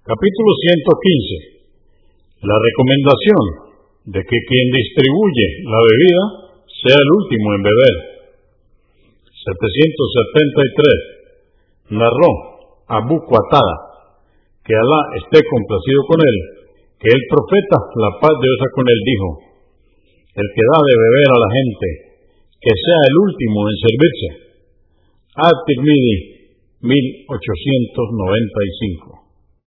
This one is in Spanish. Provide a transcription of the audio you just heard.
Capítulo 115. La recomendación de que quien distribuye la bebida sea el último en beber. 773. Narró Abu Qatada, que Alá esté complacido con él, que el profeta, la paz de Dios con él, dijo, el que da de beber a la gente, que sea el último en servirse. At-Tirmidhi, 1895.